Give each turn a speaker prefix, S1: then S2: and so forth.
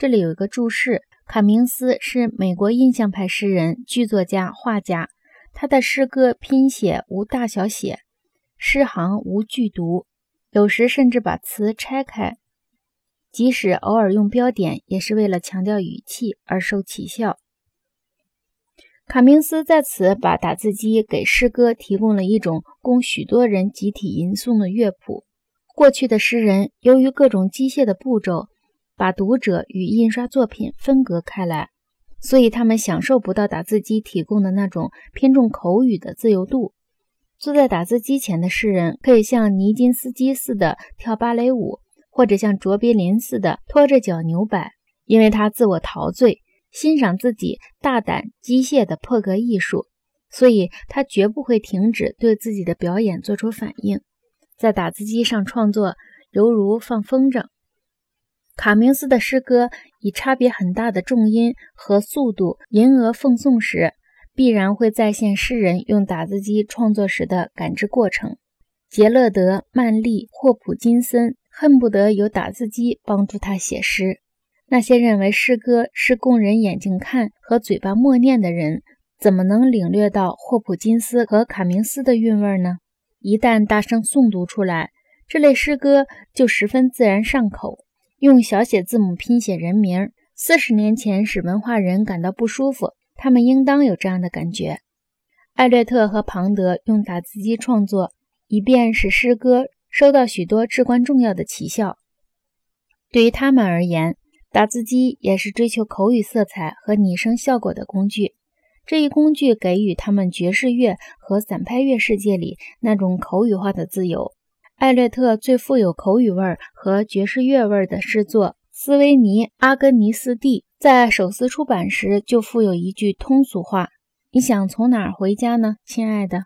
S1: 这里有一个注释：卡明斯是美国印象派诗人、剧作家、画家。他的诗歌拼写无大小写，诗行无句读，有时甚至把词拆开。即使偶尔用标点，也是为了强调语气而受奇效。卡明斯在此把打字机给诗歌提供了一种供许多人集体吟诵的乐谱。过去的诗人由于各种机械的步骤，把读者与印刷作品分隔开来，所以他们享受不到打字机提供的那种偏重口语的自由度。坐在打字机前的诗人可以像尼金斯基似的跳芭蕾舞。或者像卓别林似的拖着脚扭摆，因为他自我陶醉，欣赏自己大胆机械的破格艺术，所以他绝不会停止对自己的表演做出反应。在打字机上创作，犹如放风筝。卡明斯的诗歌以差别很大的重音和速度吟额奉诵时，必然会再现诗人用打字机创作时的感知过程。杰勒德、曼利、霍普金森。恨不得有打字机帮助他写诗。那些认为诗歌是供人眼睛看和嘴巴默念的人，怎么能领略到霍普金斯和卡明斯的韵味呢？一旦大声诵读出来，这类诗歌就十分自然上口。用小写字母拼写人名，四十年前使文化人感到不舒服，他们应当有这样的感觉。艾略特和庞德用打字机创作，以便使诗歌。收到许多至关重要的奇效。对于他们而言，打字机也是追求口语色彩和拟声效果的工具。这一工具给予他们爵士乐和散拍乐世界里那种口语化的自由。艾略特最富有口语味和爵士乐味的诗作《斯维尼阿格尼斯蒂》在首次出版时就附有一句通俗话：“你想从哪儿回家呢，亲爱的？”